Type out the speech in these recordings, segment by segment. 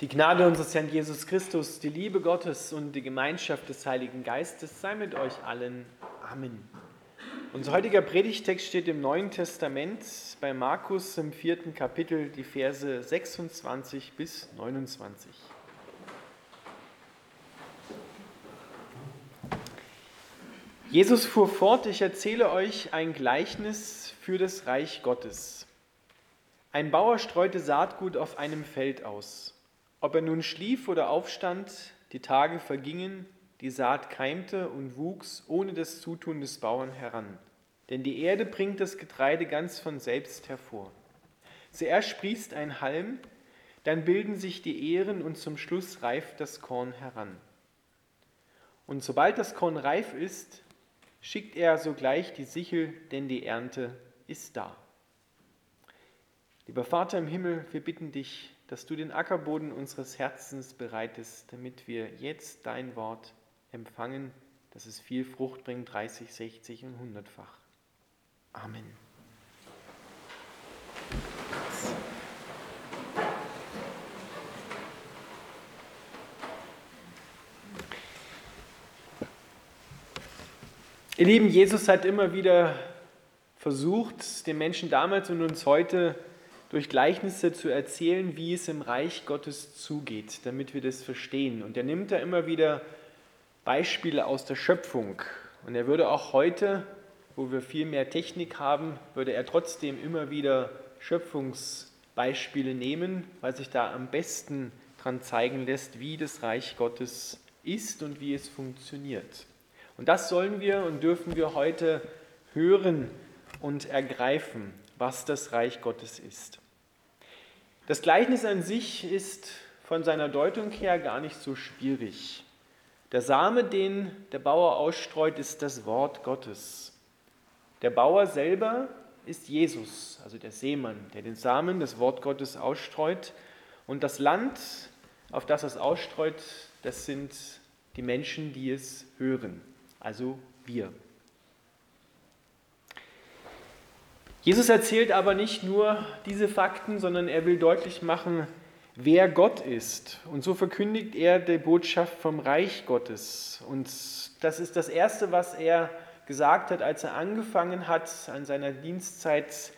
Die Gnade unseres Herrn Jesus Christus, die Liebe Gottes und die Gemeinschaft des Heiligen Geistes sei mit euch allen. Amen. Unser heutiger Predigtext steht im Neuen Testament bei Markus im vierten Kapitel, die Verse 26 bis 29. Jesus fuhr fort, ich erzähle euch ein Gleichnis für das Reich Gottes. Ein Bauer streute Saatgut auf einem Feld aus. Ob er nun schlief oder aufstand, die Tage vergingen, die Saat keimte und wuchs ohne das Zutun des Bauern heran. Denn die Erde bringt das Getreide ganz von selbst hervor. Zuerst sprießt ein Halm, dann bilden sich die Ähren und zum Schluss reift das Korn heran. Und sobald das Korn reif ist, schickt er sogleich die Sichel, denn die Ernte ist da. Lieber Vater im Himmel, wir bitten dich, dass du den Ackerboden unseres Herzens bereitest, damit wir jetzt dein Wort empfangen, dass es viel Frucht bringt, 30, 60 und 100-fach. Amen. Ihr Lieben, Jesus hat immer wieder versucht, den Menschen damals und uns heute durch Gleichnisse zu erzählen, wie es im Reich Gottes zugeht, damit wir das verstehen. Und er nimmt da immer wieder Beispiele aus der Schöpfung. Und er würde auch heute, wo wir viel mehr Technik haben, würde er trotzdem immer wieder Schöpfungsbeispiele nehmen, weil sich da am besten dran zeigen lässt, wie das Reich Gottes ist und wie es funktioniert. Und das sollen wir und dürfen wir heute hören und ergreifen, was das Reich Gottes ist. Das Gleichnis an sich ist von seiner Deutung her gar nicht so schwierig. Der Same, den der Bauer ausstreut, ist das Wort Gottes. Der Bauer selber ist Jesus, also der Seemann, der den Samen, das Wort Gottes ausstreut. Und das Land, auf das es ausstreut, das sind die Menschen, die es hören, also wir. Jesus erzählt aber nicht nur diese Fakten, sondern er will deutlich machen, wer Gott ist. Und so verkündigt er die Botschaft vom Reich Gottes. Und das ist das Erste, was er gesagt hat, als er angefangen hat an seiner Dienstzeit.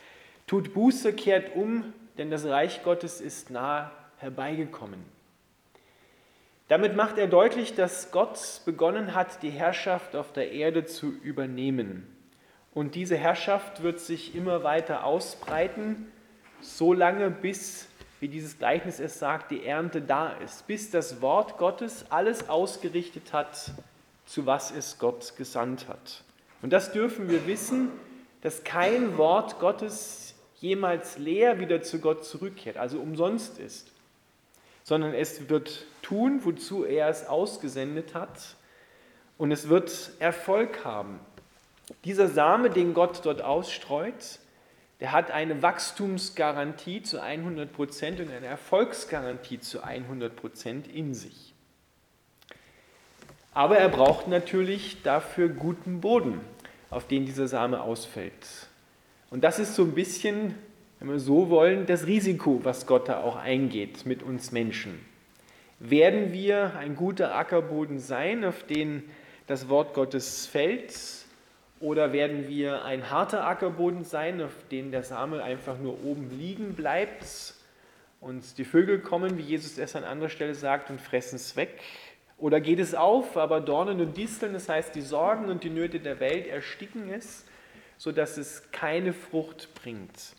Tut Buße, kehrt um, denn das Reich Gottes ist nah herbeigekommen. Damit macht er deutlich, dass Gott begonnen hat, die Herrschaft auf der Erde zu übernehmen. Und diese Herrschaft wird sich immer weiter ausbreiten, solange bis, wie dieses Gleichnis es sagt, die Ernte da ist, bis das Wort Gottes alles ausgerichtet hat, zu was es Gott gesandt hat. Und das dürfen wir wissen, dass kein Wort Gottes jemals leer wieder zu Gott zurückkehrt, also umsonst ist, sondern es wird tun, wozu er es ausgesendet hat, und es wird Erfolg haben. Dieser Same, den Gott dort ausstreut, der hat eine Wachstumsgarantie zu 100 Prozent und eine Erfolgsgarantie zu 100 Prozent in sich. Aber er braucht natürlich dafür guten Boden, auf den dieser Same ausfällt. Und das ist so ein bisschen, wenn wir so wollen, das Risiko, was Gott da auch eingeht mit uns Menschen. Werden wir ein guter Ackerboden sein, auf den das Wort Gottes fällt, oder werden wir ein harter Ackerboden sein, auf dem der Same einfach nur oben liegen bleibt und die Vögel kommen, wie Jesus es an anderer Stelle sagt, und fressen es weg? Oder geht es auf, aber Dornen und Disteln, das heißt die Sorgen und die Nöte der Welt ersticken es, sodass es keine Frucht bringt?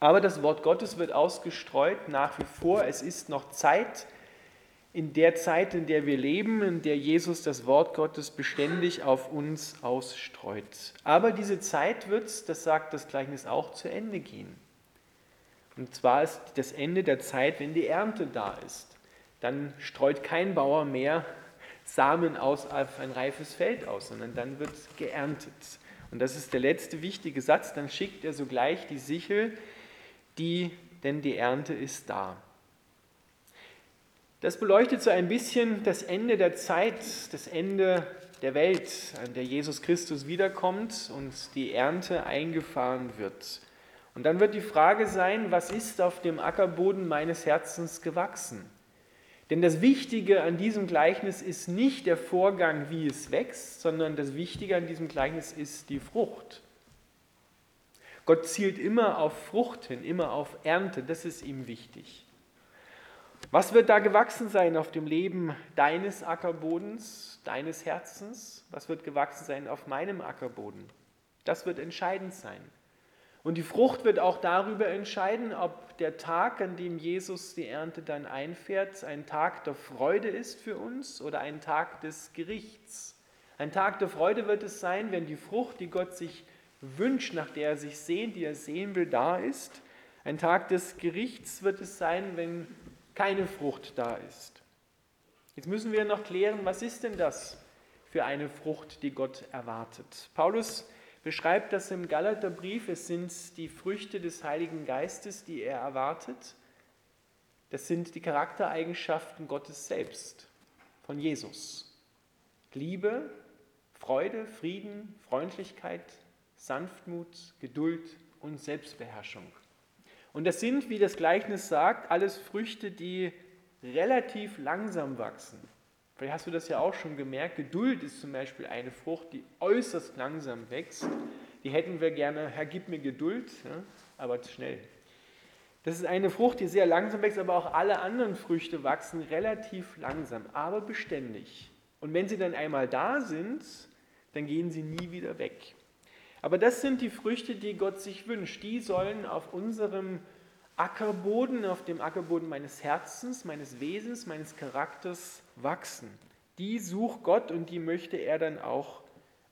Aber das Wort Gottes wird ausgestreut nach wie vor. Es ist noch Zeit, in der Zeit, in der wir leben, in der Jesus das Wort Gottes beständig auf uns ausstreut. Aber diese Zeit wird, das sagt das Gleichnis auch, zu Ende gehen. Und zwar ist das Ende der Zeit, wenn die Ernte da ist. Dann streut kein Bauer mehr Samen aus auf ein reifes Feld aus, sondern dann wird geerntet. Und das ist der letzte wichtige Satz. Dann schickt er sogleich die Sichel, die, denn die Ernte ist da. Das beleuchtet so ein bisschen das Ende der Zeit, das Ende der Welt, an der Jesus Christus wiederkommt und die Ernte eingefahren wird. Und dann wird die Frage sein, was ist auf dem Ackerboden meines Herzens gewachsen? Denn das Wichtige an diesem Gleichnis ist nicht der Vorgang, wie es wächst, sondern das Wichtige an diesem Gleichnis ist die Frucht. Gott zielt immer auf Frucht hin, immer auf Ernte, das ist ihm wichtig. Was wird da gewachsen sein auf dem Leben deines Ackerbodens, deines Herzens? Was wird gewachsen sein auf meinem Ackerboden? Das wird entscheidend sein. Und die Frucht wird auch darüber entscheiden, ob der Tag, an dem Jesus die Ernte dann einfährt, ein Tag der Freude ist für uns oder ein Tag des Gerichts. Ein Tag der Freude wird es sein, wenn die Frucht, die Gott sich wünscht, nach der er sich sehnt, die er sehen will, da ist. Ein Tag des Gerichts wird es sein, wenn keine Frucht da ist. Jetzt müssen wir noch klären, was ist denn das für eine Frucht, die Gott erwartet. Paulus beschreibt das im Galaterbrief. Es sind die Früchte des Heiligen Geistes, die er erwartet. Das sind die Charaktereigenschaften Gottes selbst, von Jesus. Liebe, Freude, Frieden, Freundlichkeit, Sanftmut, Geduld und Selbstbeherrschung. Und das sind, wie das Gleichnis sagt, alles Früchte, die relativ langsam wachsen. Vielleicht hast du das ja auch schon gemerkt. Geduld ist zum Beispiel eine Frucht, die äußerst langsam wächst. Die hätten wir gerne, Herr, gib mir Geduld, aber schnell. Das ist eine Frucht, die sehr langsam wächst, aber auch alle anderen Früchte wachsen relativ langsam, aber beständig. Und wenn sie dann einmal da sind, dann gehen sie nie wieder weg. Aber das sind die Früchte, die Gott sich wünscht. Die sollen auf unserem Ackerboden, auf dem Ackerboden meines Herzens, meines Wesens, meines Charakters wachsen. Die sucht Gott und die möchte er dann auch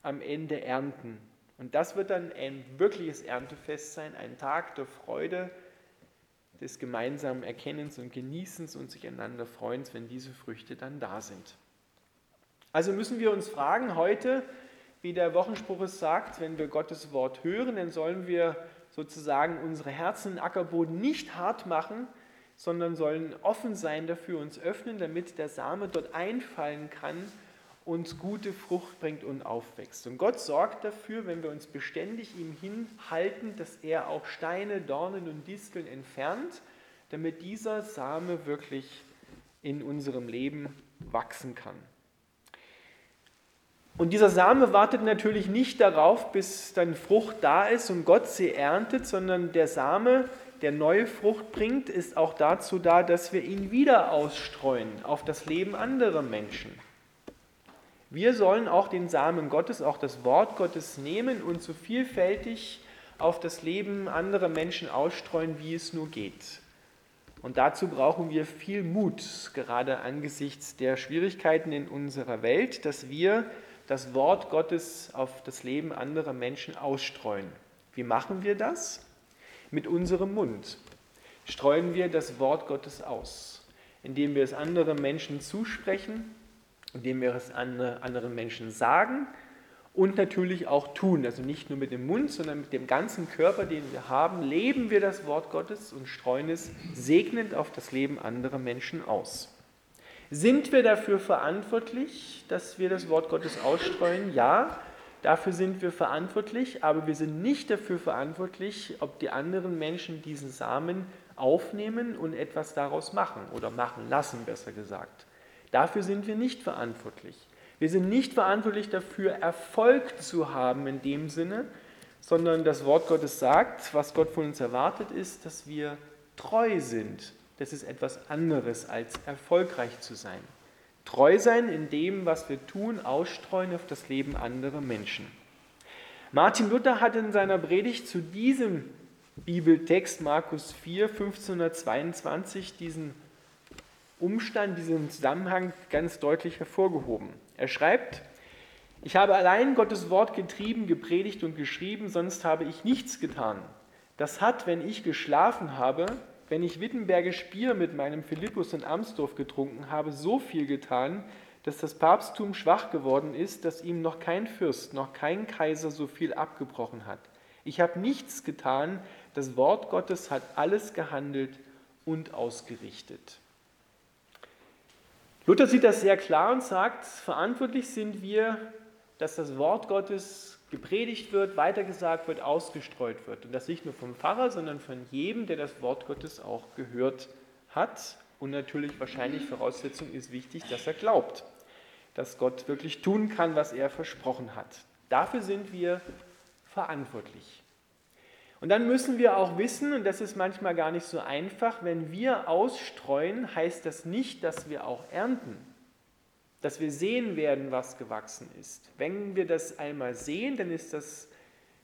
am Ende ernten. Und das wird dann ein wirkliches Erntefest sein, ein Tag der Freude, des gemeinsamen Erkennens und Genießens und sich einander freuen, wenn diese Früchte dann da sind. Also müssen wir uns fragen heute, wie der Wochenspruch es sagt, wenn wir Gottes Wort hören, dann sollen wir sozusagen unsere Herzen in Ackerboden nicht hart machen, sondern sollen offen sein dafür, uns öffnen, damit der Same dort einfallen kann, uns gute Frucht bringt und aufwächst. Und Gott sorgt dafür, wenn wir uns beständig ihm hinhalten, dass er auch Steine, Dornen und Disteln entfernt, damit dieser Same wirklich in unserem Leben wachsen kann. Und dieser Same wartet natürlich nicht darauf, bis dann Frucht da ist und Gott sie erntet, sondern der Same, der neue Frucht bringt, ist auch dazu da, dass wir ihn wieder ausstreuen auf das Leben anderer Menschen. Wir sollen auch den Samen Gottes, auch das Wort Gottes nehmen und so vielfältig auf das Leben anderer Menschen ausstreuen, wie es nur geht. Und dazu brauchen wir viel Mut, gerade angesichts der Schwierigkeiten in unserer Welt, dass wir das Wort Gottes auf das Leben anderer Menschen ausstreuen. Wie machen wir das? Mit unserem Mund streuen wir das Wort Gottes aus, indem wir es anderen Menschen zusprechen, indem wir es anderen Menschen sagen und natürlich auch tun. Also nicht nur mit dem Mund, sondern mit dem ganzen Körper, den wir haben, leben wir das Wort Gottes und streuen es segnend auf das Leben anderer Menschen aus. Sind wir dafür verantwortlich, dass wir das Wort Gottes ausstreuen? Ja, dafür sind wir verantwortlich, aber wir sind nicht dafür verantwortlich, ob die anderen Menschen diesen Samen aufnehmen und etwas daraus machen oder machen lassen, besser gesagt. Dafür sind wir nicht verantwortlich. Wir sind nicht verantwortlich dafür, Erfolg zu haben in dem Sinne, sondern das Wort Gottes sagt, was Gott von uns erwartet ist, dass wir treu sind das ist etwas anderes als erfolgreich zu sein. Treu sein in dem, was wir tun, ausstreuen auf das Leben anderer Menschen. Martin Luther hat in seiner Predigt zu diesem Bibeltext Markus 4, 1522 diesen Umstand, diesen Zusammenhang ganz deutlich hervorgehoben. Er schreibt, ich habe allein Gottes Wort getrieben, gepredigt und geschrieben, sonst habe ich nichts getan. Das hat, wenn ich geschlafen habe, wenn ich Wittenbergisch Bier mit meinem Philippus in Amsdorf getrunken habe, so viel getan, dass das Papsttum schwach geworden ist, dass ihm noch kein Fürst, noch kein Kaiser so viel abgebrochen hat. Ich habe nichts getan, das Wort Gottes hat alles gehandelt und ausgerichtet. Luther sieht das sehr klar und sagt, verantwortlich sind wir, dass das Wort Gottes gepredigt wird, weitergesagt wird, ausgestreut wird. Und das nicht nur vom Pfarrer, sondern von jedem, der das Wort Gottes auch gehört hat. Und natürlich wahrscheinlich Voraussetzung ist wichtig, dass er glaubt, dass Gott wirklich tun kann, was er versprochen hat. Dafür sind wir verantwortlich. Und dann müssen wir auch wissen, und das ist manchmal gar nicht so einfach, wenn wir ausstreuen, heißt das nicht, dass wir auch ernten dass wir sehen werden, was gewachsen ist. Wenn wir das einmal sehen, dann ist das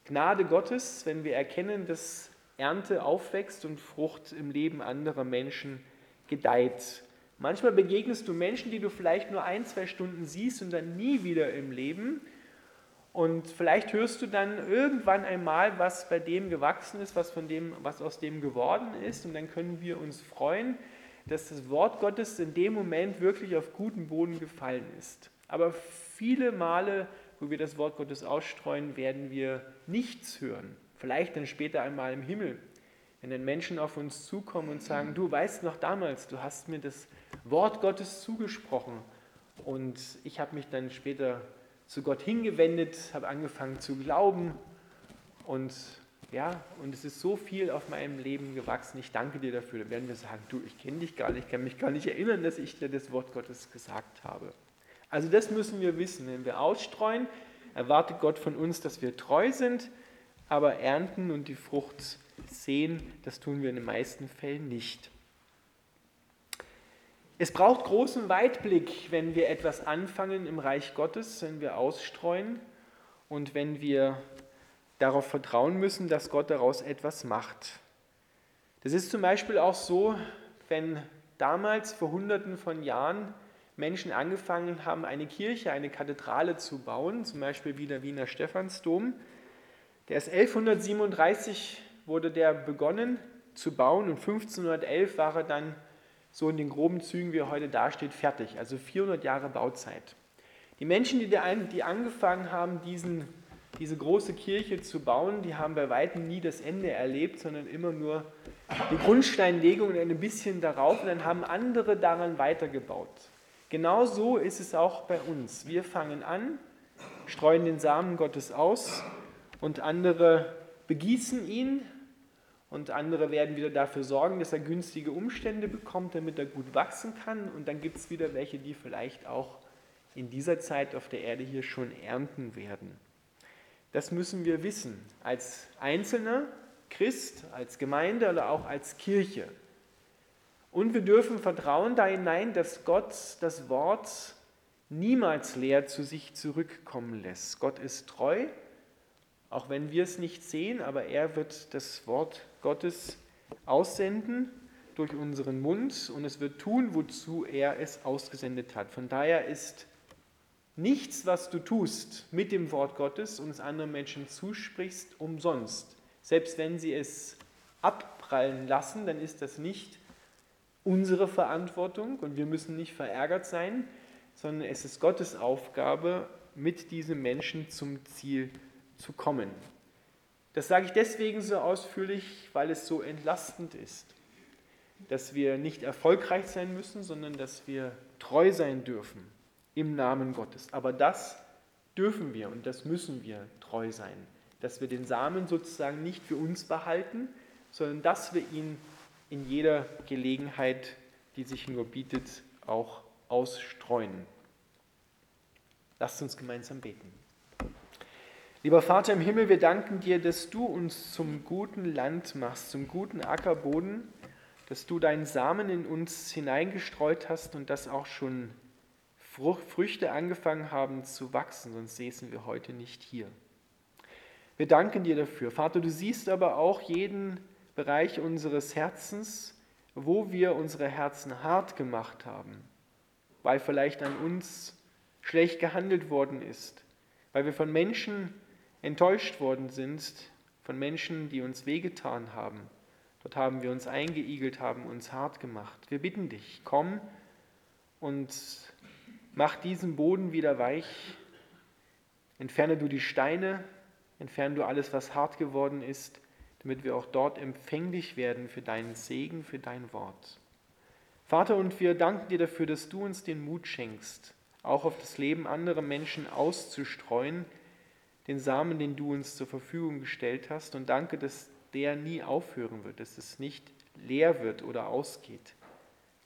Gnade Gottes, wenn wir erkennen, dass Ernte aufwächst und Frucht im Leben anderer Menschen gedeiht. Manchmal begegnest du Menschen, die du vielleicht nur ein, zwei Stunden siehst und dann nie wieder im Leben. Und vielleicht hörst du dann irgendwann einmal, was bei dem gewachsen ist, was, von dem, was aus dem geworden ist. Und dann können wir uns freuen, dass das Wort Gottes in dem Moment wirklich auf guten Boden gefallen ist. Aber viele Male, wo wir das Wort Gottes ausstreuen, werden wir nichts hören. Vielleicht dann später einmal im Himmel, wenn dann Menschen auf uns zukommen und sagen, du weißt noch damals, du hast mir das Wort Gottes zugesprochen und ich habe mich dann später zu Gott hingewendet, habe angefangen zu glauben und ja, und es ist so viel auf meinem Leben gewachsen. Ich danke dir dafür. Dann werden wir sagen, du, ich kenne dich gar nicht, ich kann mich gar nicht erinnern, dass ich dir das Wort Gottes gesagt habe. Also das müssen wir wissen. Wenn wir ausstreuen, erwartet Gott von uns, dass wir treu sind, aber ernten und die Frucht sehen, das tun wir in den meisten Fällen nicht. Es braucht großen Weitblick, wenn wir etwas anfangen im Reich Gottes, wenn wir ausstreuen und wenn wir darauf vertrauen müssen, dass Gott daraus etwas macht. Das ist zum Beispiel auch so, wenn damals vor Hunderten von Jahren Menschen angefangen haben, eine Kirche, eine Kathedrale zu bauen, zum Beispiel wie der Wiener Stephansdom. Der ist 1137 wurde der begonnen zu bauen und 1511 war er dann so in den groben Zügen, wie er heute dasteht, fertig. Also 400 Jahre Bauzeit. Die Menschen, die angefangen haben, diesen diese große Kirche zu bauen, die haben bei weitem nie das Ende erlebt, sondern immer nur die Grundsteinlegung und ein bisschen darauf und dann haben andere daran weitergebaut. Genau so ist es auch bei uns. Wir fangen an, streuen den Samen Gottes aus und andere begießen ihn und andere werden wieder dafür sorgen, dass er günstige Umstände bekommt, damit er gut wachsen kann und dann gibt es wieder welche, die vielleicht auch in dieser Zeit auf der Erde hier schon ernten werden. Das müssen wir wissen, als Einzelner, Christ, als Gemeinde oder auch als Kirche. Und wir dürfen vertrauen da hinein, dass Gott das Wort niemals leer zu sich zurückkommen lässt. Gott ist treu, auch wenn wir es nicht sehen, aber er wird das Wort Gottes aussenden durch unseren Mund und es wird tun, wozu er es ausgesendet hat. Von daher ist nichts, was du tust mit dem Wort Gottes und es anderen Menschen zusprichst, umsonst. Selbst wenn sie es abprallen lassen, dann ist das nicht unsere Verantwortung und wir müssen nicht verärgert sein, sondern es ist Gottes Aufgabe, mit diesem Menschen zum Ziel zu kommen. Das sage ich deswegen so ausführlich, weil es so entlastend ist, dass wir nicht erfolgreich sein müssen, sondern dass wir treu sein dürfen im Namen Gottes. Aber das dürfen wir und das müssen wir treu sein, dass wir den Samen sozusagen nicht für uns behalten, sondern dass wir ihn in jeder Gelegenheit, die sich nur bietet, auch ausstreuen. Lasst uns gemeinsam beten. Lieber Vater im Himmel, wir danken dir, dass du uns zum guten Land machst, zum guten Ackerboden, dass du deinen Samen in uns hineingestreut hast und das auch schon Früchte angefangen haben zu wachsen, sonst säßen wir heute nicht hier. Wir danken dir dafür. Vater, du siehst aber auch jeden Bereich unseres Herzens, wo wir unsere Herzen hart gemacht haben, weil vielleicht an uns schlecht gehandelt worden ist, weil wir von Menschen enttäuscht worden sind, von Menschen, die uns wehgetan haben. Dort haben wir uns eingeigelt, haben uns hart gemacht. Wir bitten dich, komm und Mach diesen Boden wieder weich. Entferne du die Steine, entferne du alles, was hart geworden ist, damit wir auch dort empfänglich werden für deinen Segen, für dein Wort. Vater, und wir danken dir dafür, dass du uns den Mut schenkst, auch auf das Leben anderer Menschen auszustreuen, den Samen, den du uns zur Verfügung gestellt hast und danke, dass der nie aufhören wird, dass es nicht leer wird oder ausgeht,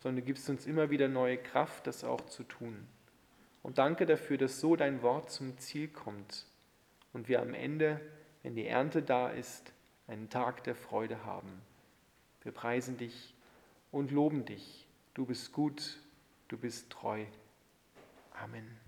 sondern du gibst uns immer wieder neue Kraft, das auch zu tun. Und danke dafür, dass so dein Wort zum Ziel kommt und wir am Ende, wenn die Ernte da ist, einen Tag der Freude haben. Wir preisen dich und loben dich. Du bist gut, du bist treu. Amen.